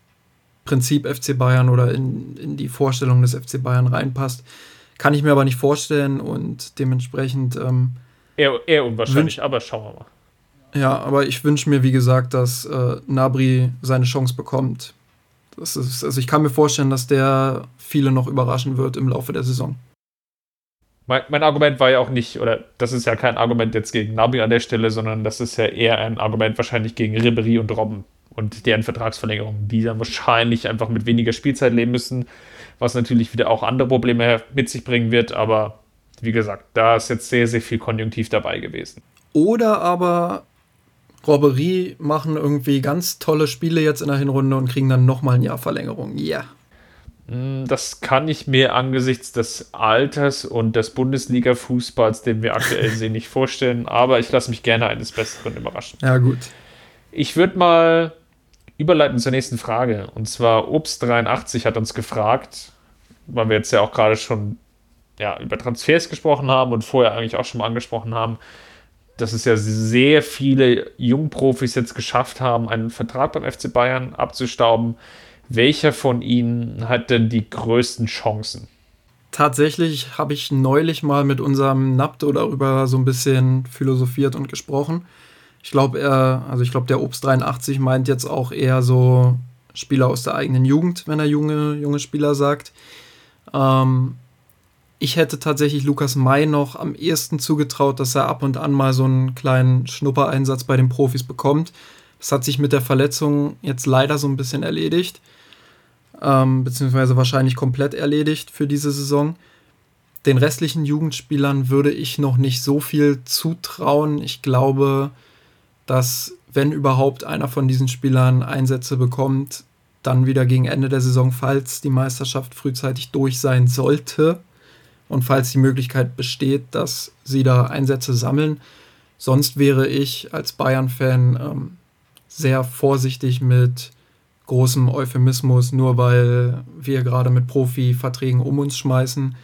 Prinzip FC Bayern oder in, in die Vorstellung des FC Bayern reinpasst. Kann ich mir aber nicht vorstellen und dementsprechend. Ähm, eher, eher unwahrscheinlich, aber schauen wir mal. Ja, aber ich wünsche mir, wie gesagt, dass äh, Nabri seine Chance bekommt. Das ist, also ich kann mir vorstellen, dass der viele noch überraschen wird im Laufe der Saison. Mein, mein, Argument war ja auch nicht, oder das ist ja kein Argument jetzt gegen Nabi an der Stelle, sondern das ist ja eher ein Argument wahrscheinlich gegen Ribery und Robben und deren Vertragsverlängerung, die dann wahrscheinlich einfach mit weniger Spielzeit leben müssen, was natürlich wieder auch andere Probleme mit sich bringen wird, aber wie gesagt, da ist jetzt sehr, sehr viel Konjunktiv dabei gewesen. Oder aber Robberie machen irgendwie ganz tolle Spiele jetzt in der Hinrunde und kriegen dann nochmal ein Jahr Verlängerung. Ja. Yeah. Hm, das kann ich mir angesichts des Alters und des Bundesliga-Fußballs, den wir aktuell sehen, nicht vorstellen. Aber ich lasse mich gerne eines Besseren überraschen. Ja, gut. Ich würde mal überleiten zur nächsten Frage. Und zwar Obst83 hat uns gefragt, weil wir jetzt ja auch gerade schon ja, über Transfers gesprochen haben und vorher eigentlich auch schon mal angesprochen haben, dass es ja sehr viele Jungprofis jetzt geschafft haben, einen Vertrag beim FC Bayern abzustauben. Welcher von ihnen hat denn die größten Chancen? Tatsächlich habe ich neulich mal mit unserem Napto darüber so ein bisschen philosophiert und gesprochen. Ich glaube, er, also ich glaube, der Obst 83 meint jetzt auch eher so Spieler aus der eigenen Jugend, wenn er junge, junge Spieler sagt. Ähm, ich hätte tatsächlich Lukas May noch am ehesten zugetraut, dass er ab und an mal so einen kleinen Schnuppereinsatz bei den Profis bekommt. Das hat sich mit der Verletzung jetzt leider so ein bisschen erledigt ähm, beziehungsweise wahrscheinlich komplett erledigt für diese Saison. Den restlichen Jugendspielern würde ich noch nicht so viel zutrauen. Ich glaube, dass wenn überhaupt einer von diesen Spielern Einsätze bekommt, dann wieder gegen Ende der Saison, falls die Meisterschaft frühzeitig durch sein sollte und falls die Möglichkeit besteht, dass sie da Einsätze sammeln. Sonst wäre ich als Bayern-Fan ähm, sehr vorsichtig mit großem Euphemismus, nur weil wir gerade mit Profi-Verträgen um uns schmeißen.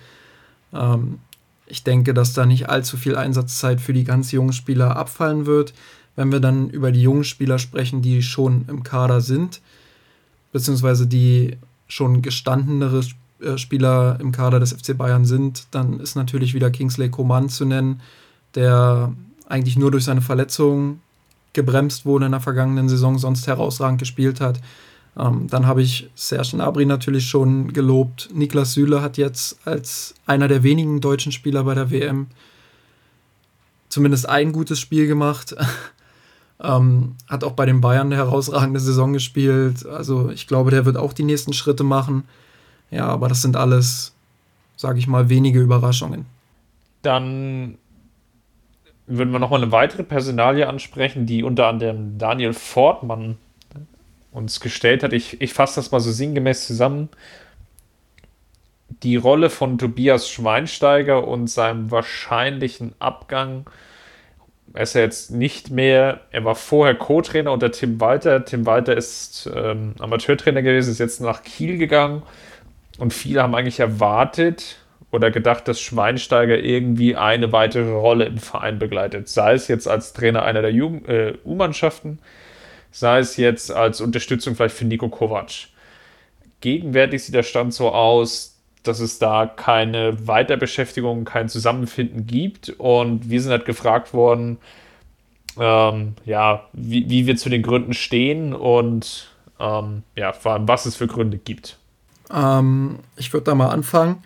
Ähm, ich denke, dass da nicht allzu viel Einsatzzeit für die ganz jungen Spieler abfallen wird. Wenn wir dann über die jungen Spieler sprechen, die schon im Kader sind, beziehungsweise die schon gestandenere äh, Spieler im Kader des FC Bayern sind, dann ist natürlich wieder Kingsley Coman zu nennen, der eigentlich nur durch seine Verletzung gebremst wurde in der vergangenen Saison, sonst herausragend gespielt hat. Ähm, dann habe ich Serge Gnabry natürlich schon gelobt. Niklas Süle hat jetzt als einer der wenigen deutschen Spieler bei der WM zumindest ein gutes Spiel gemacht. [laughs] ähm, hat auch bei den Bayern eine herausragende Saison gespielt. Also ich glaube, der wird auch die nächsten Schritte machen. Ja, aber das sind alles, sage ich mal, wenige Überraschungen. Dann würden wir nochmal eine weitere Personalie ansprechen, die unter anderem Daniel Fortmann uns gestellt hat. Ich, ich fasse das mal so sinngemäß zusammen. Die Rolle von Tobias Schweinsteiger und seinem wahrscheinlichen Abgang. Er ist ja jetzt nicht mehr, er war vorher Co-Trainer unter Tim Walter. Tim Walter ist ähm, Amateurtrainer gewesen, ist jetzt nach Kiel gegangen. Und viele haben eigentlich erwartet oder gedacht, dass Schweinsteiger irgendwie eine weitere Rolle im Verein begleitet. Sei es jetzt als Trainer einer der äh, U-Mannschaften, sei es jetzt als Unterstützung vielleicht für Nico Kovac. Gegenwärtig sieht der Stand so aus, dass es da keine Weiterbeschäftigung, kein Zusammenfinden gibt. Und wir sind halt gefragt worden, ähm, ja, wie, wie, wir zu den Gründen stehen und ähm, ja, vor allem, was es für Gründe gibt. Ähm, ich würde da mal anfangen.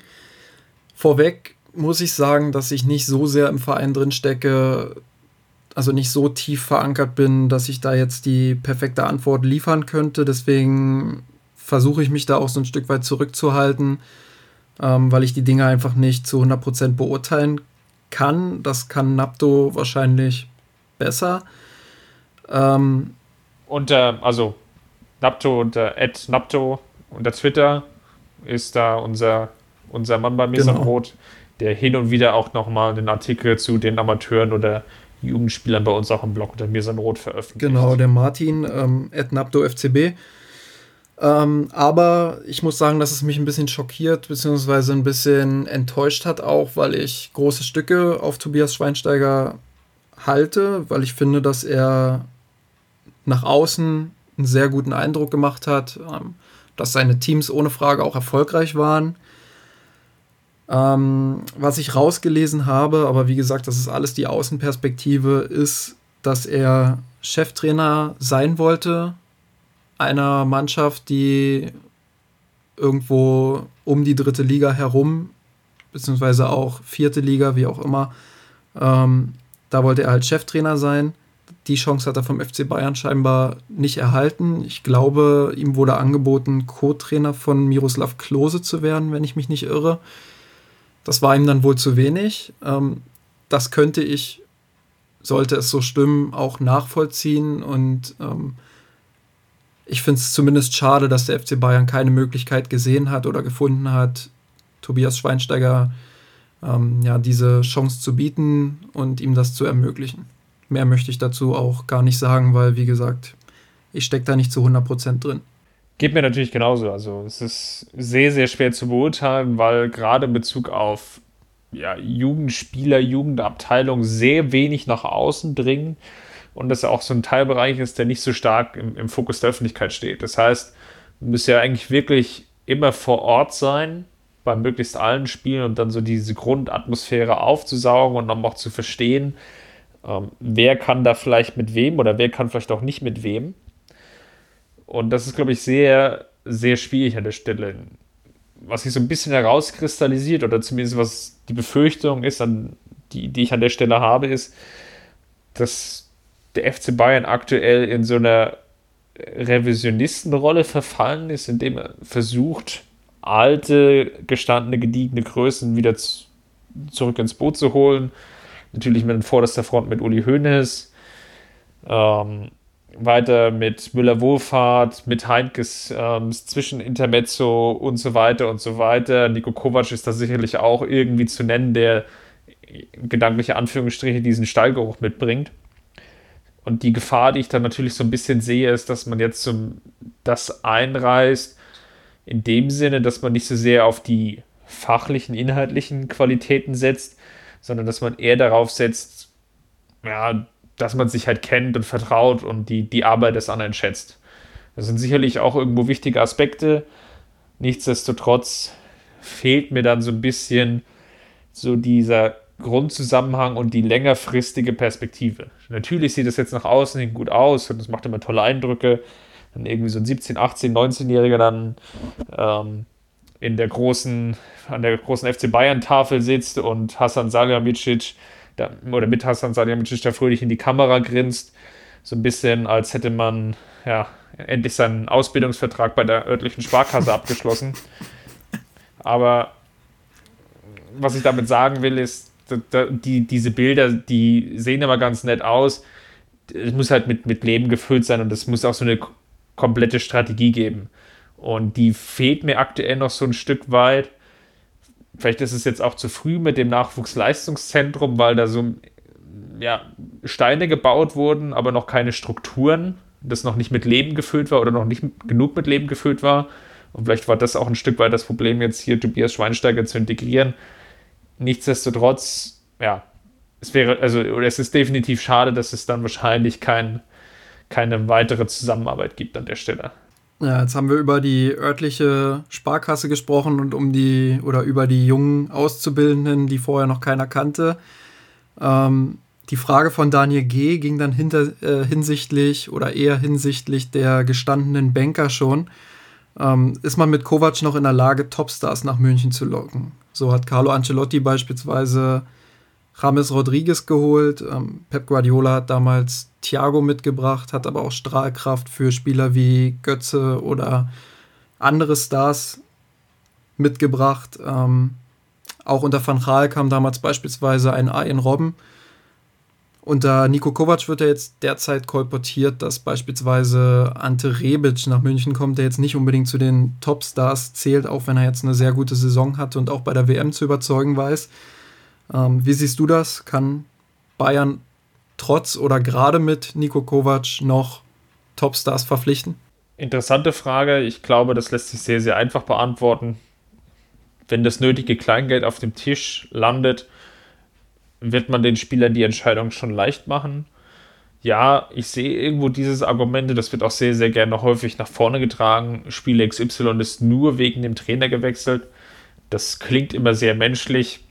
Vorweg muss ich sagen, dass ich nicht so sehr im Verein drin stecke, also nicht so tief verankert bin, dass ich da jetzt die perfekte Antwort liefern könnte. Deswegen versuche ich mich da auch so ein Stück weit zurückzuhalten, ähm, weil ich die Dinge einfach nicht zu 100% beurteilen kann. Das kann Napto wahrscheinlich besser. Ähm, unter, also Napto unter Ed Napto unter Twitter ist da unser, unser Mann bei mir genau. Rot, der hin und wieder auch nochmal einen Artikel zu den Amateuren oder Jugendspielern bei uns auch im Blog unter mir Rot veröffentlicht. Genau, der Martin, ähm, FCB. Ähm, aber ich muss sagen, dass es mich ein bisschen schockiert, beziehungsweise ein bisschen enttäuscht hat, auch weil ich große Stücke auf Tobias Schweinsteiger halte, weil ich finde, dass er nach außen einen sehr guten Eindruck gemacht hat, ähm, dass seine Teams ohne Frage auch erfolgreich waren. Ähm, was ich rausgelesen habe, aber wie gesagt, das ist alles die Außenperspektive, ist, dass er Cheftrainer sein wollte einer Mannschaft, die irgendwo um die dritte Liga herum, beziehungsweise auch vierte Liga, wie auch immer, ähm, da wollte er halt Cheftrainer sein. Die Chance hat er vom FC Bayern scheinbar nicht erhalten. Ich glaube, ihm wurde angeboten, Co-Trainer von Miroslav Klose zu werden, wenn ich mich nicht irre. Das war ihm dann wohl zu wenig. Ähm, das könnte ich, sollte es so stimmen, auch nachvollziehen und ähm, ich finde es zumindest schade, dass der FC Bayern keine Möglichkeit gesehen hat oder gefunden hat, Tobias Schweinsteiger ähm, ja, diese Chance zu bieten und ihm das zu ermöglichen. Mehr möchte ich dazu auch gar nicht sagen, weil, wie gesagt, ich stecke da nicht zu 100% drin. Geht mir natürlich genauso. Also es ist sehr, sehr schwer zu beurteilen, weil gerade in Bezug auf ja, Jugendspieler, Jugendabteilung sehr wenig nach außen dringen und das auch so ein Teilbereich ist, der nicht so stark im, im Fokus der Öffentlichkeit steht. Das heißt, du musst ja eigentlich wirklich immer vor Ort sein, bei möglichst allen Spielen und dann so diese Grundatmosphäre aufzusaugen und dann auch zu verstehen, ähm, wer kann da vielleicht mit wem oder wer kann vielleicht auch nicht mit wem. Und das ist, glaube ich, sehr, sehr schwierig an der Stelle. Was sich so ein bisschen herauskristallisiert oder zumindest was die Befürchtung ist, an die, die ich an der Stelle habe, ist, dass der FC Bayern aktuell in so einer Revisionistenrolle verfallen ist, indem er versucht, alte, gestandene, gediegene Größen wieder zurück ins Boot zu holen. Natürlich mit vorderster Front mit Uli Hoeneß. Ähm, weiter mit Müller-Wohlfahrt, mit Heinkes ähm, Zwischenintermezzo und so weiter und so weiter. Nico Kovac ist da sicherlich auch irgendwie zu nennen, der gedankliche Anführungsstriche diesen Stallgeruch mitbringt. Und die Gefahr, die ich dann natürlich so ein bisschen sehe, ist, dass man jetzt so das einreißt, in dem Sinne, dass man nicht so sehr auf die fachlichen, inhaltlichen Qualitäten setzt, sondern dass man eher darauf setzt, ja, dass man sich halt kennt und vertraut und die, die Arbeit des anderen schätzt. Das sind sicherlich auch irgendwo wichtige Aspekte. Nichtsdestotrotz fehlt mir dann so ein bisschen so dieser Grundzusammenhang und die längerfristige Perspektive. Natürlich sieht das jetzt nach außen hin gut aus und das macht immer tolle Eindrücke. Dann irgendwie so ein 17, 18, 19-Jähriger dann ähm, in der großen, an der großen FC Bayern-Tafel sitzt und Hassan Salihamidzic da, oder mit Hassan Salihamidzic da fröhlich in die Kamera grinst. So ein bisschen, als hätte man ja endlich seinen Ausbildungsvertrag bei der örtlichen Sparkasse abgeschlossen. Aber was ich damit sagen will, ist, die, diese Bilder, die sehen aber ganz nett aus. Es muss halt mit, mit Leben gefüllt sein und es muss auch so eine komplette Strategie geben. Und die fehlt mir aktuell noch so ein Stück weit. Vielleicht ist es jetzt auch zu früh mit dem Nachwuchsleistungszentrum, weil da so ja, Steine gebaut wurden, aber noch keine Strukturen, das noch nicht mit Leben gefüllt war oder noch nicht genug mit Leben gefüllt war. Und vielleicht war das auch ein Stück weit das Problem, jetzt hier Tobias Schweinsteiger zu integrieren. Nichtsdestotrotz, ja, es wäre, also, es ist definitiv schade, dass es dann wahrscheinlich kein, keine weitere Zusammenarbeit gibt an der Stelle. Ja, jetzt haben wir über die örtliche Sparkasse gesprochen und um die oder über die jungen Auszubildenden, die vorher noch keiner kannte. Ähm, die Frage von Daniel G. ging dann hinter, äh, hinsichtlich oder eher hinsichtlich der gestandenen Banker schon. Ähm, ist man mit Kovac noch in der Lage, Topstars nach München zu locken? So hat Carlo Ancelotti beispielsweise James Rodriguez geholt. Ähm, Pep Guardiola hat damals Thiago mitgebracht, hat aber auch Strahlkraft für Spieler wie Götze oder andere Stars mitgebracht. Ähm, auch unter Van Gaal kam damals beispielsweise ein Ian Robben. Unter Nico Kovac wird er jetzt derzeit kolportiert, dass beispielsweise Ante Rebic nach München kommt, der jetzt nicht unbedingt zu den Topstars zählt, auch wenn er jetzt eine sehr gute Saison hatte und auch bei der WM zu überzeugen weiß. Ähm, wie siehst du das? Kann Bayern trotz oder gerade mit Nico Kovac noch Topstars verpflichten? Interessante Frage. Ich glaube, das lässt sich sehr, sehr einfach beantworten. Wenn das nötige Kleingeld auf dem Tisch landet, wird man den Spielern die Entscheidung schon leicht machen. Ja, ich sehe irgendwo dieses Argument, das wird auch sehr, sehr gerne häufig nach vorne getragen. Spieler XY ist nur wegen dem Trainer gewechselt. Das klingt immer sehr menschlich.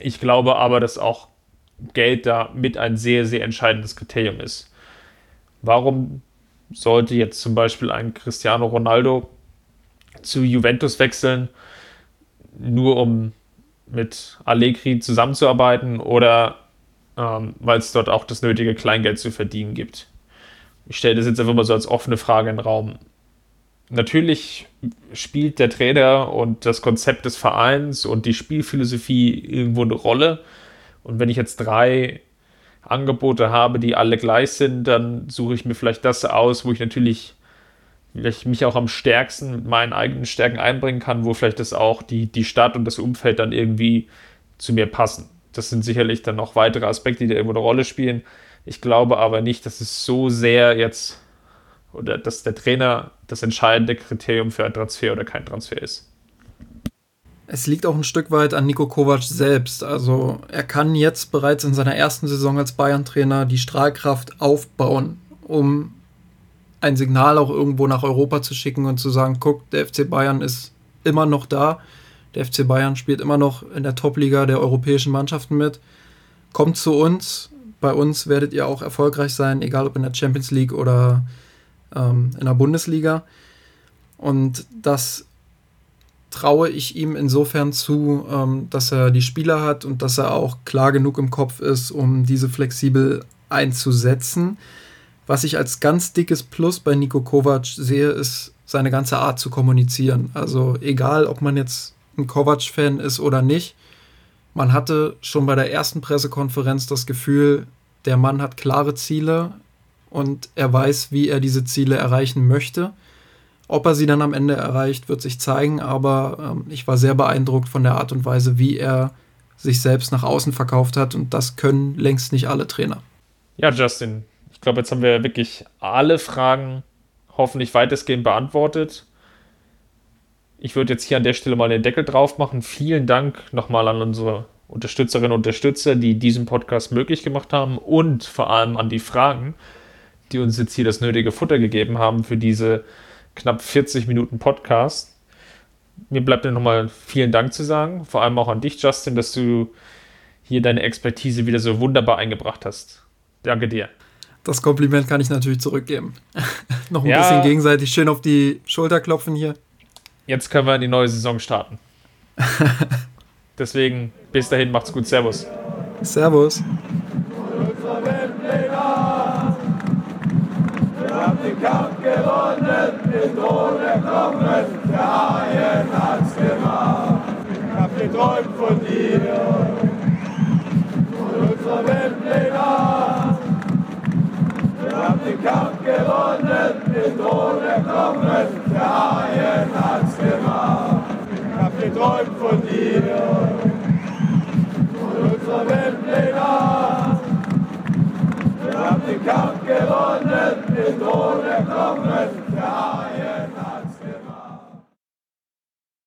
Ich glaube aber, dass auch Geld da mit ein sehr, sehr entscheidendes Kriterium ist. Warum sollte jetzt zum Beispiel ein Cristiano Ronaldo zu Juventus wechseln, nur um mit Allegri zusammenzuarbeiten oder ähm, weil es dort auch das nötige Kleingeld zu verdienen gibt. Ich stelle das jetzt einfach mal so als offene Frage in den Raum. Natürlich spielt der Trainer und das Konzept des Vereins und die Spielphilosophie irgendwo eine Rolle. Und wenn ich jetzt drei Angebote habe, die alle gleich sind, dann suche ich mir vielleicht das aus, wo ich natürlich ich mich auch am stärksten mit meinen eigenen Stärken einbringen kann, wo vielleicht das auch die, die Stadt und das Umfeld dann irgendwie zu mir passen. Das sind sicherlich dann noch weitere Aspekte, die irgendwo eine Rolle spielen. Ich glaube aber nicht, dass es so sehr jetzt oder dass der Trainer das entscheidende Kriterium für ein Transfer oder kein Transfer ist. Es liegt auch ein Stück weit an Nico Kovac selbst. Also er kann jetzt bereits in seiner ersten Saison als Bayern-Trainer die Strahlkraft aufbauen, um ein Signal auch irgendwo nach Europa zu schicken und zu sagen, guck, der FC Bayern ist immer noch da. Der FC Bayern spielt immer noch in der Top-Liga der europäischen Mannschaften mit. Kommt zu uns. Bei uns werdet ihr auch erfolgreich sein, egal ob in der Champions League oder ähm, in der Bundesliga. Und das traue ich ihm insofern zu, ähm, dass er die Spieler hat und dass er auch klar genug im Kopf ist, um diese flexibel einzusetzen. Was ich als ganz dickes Plus bei Nico Kovac sehe, ist seine ganze Art zu kommunizieren. Also egal, ob man jetzt ein Kovac-Fan ist oder nicht, man hatte schon bei der ersten Pressekonferenz das Gefühl, der Mann hat klare Ziele und er weiß, wie er diese Ziele erreichen möchte. Ob er sie dann am Ende erreicht, wird sich zeigen, aber ähm, ich war sehr beeindruckt von der Art und Weise, wie er sich selbst nach außen verkauft hat und das können längst nicht alle Trainer. Ja, Justin, glaube, jetzt haben wir wirklich alle Fragen hoffentlich weitestgehend beantwortet. Ich würde jetzt hier an der Stelle mal den Deckel drauf machen. Vielen Dank nochmal an unsere Unterstützerinnen und Unterstützer, die diesen Podcast möglich gemacht haben und vor allem an die Fragen, die uns jetzt hier das nötige Futter gegeben haben für diese knapp 40 Minuten Podcast. Mir bleibt nur nochmal vielen Dank zu sagen, vor allem auch an dich, Justin, dass du hier deine Expertise wieder so wunderbar eingebracht hast. Danke dir. Das Kompliment kann ich natürlich zurückgeben. [laughs] Noch ein ja. bisschen gegenseitig schön auf die Schulter klopfen hier. Jetzt können wir in die neue Saison starten. [laughs] Deswegen, bis dahin, macht's gut. Servus. Servus. Wir haben den Kampf gewonnen, mit ohne Kommen, der Haien hat's gemacht. Ich hab geträumt von dir und unserer Welt den Kampf gewonnen, den Tod erkommen, der Haien hat's gemacht. Ich hab geträumt von dir, von unserer Welt Weltpläne. Wir haben den Kampf gewonnen, den Tod erkommen, der Haien hat's gemacht.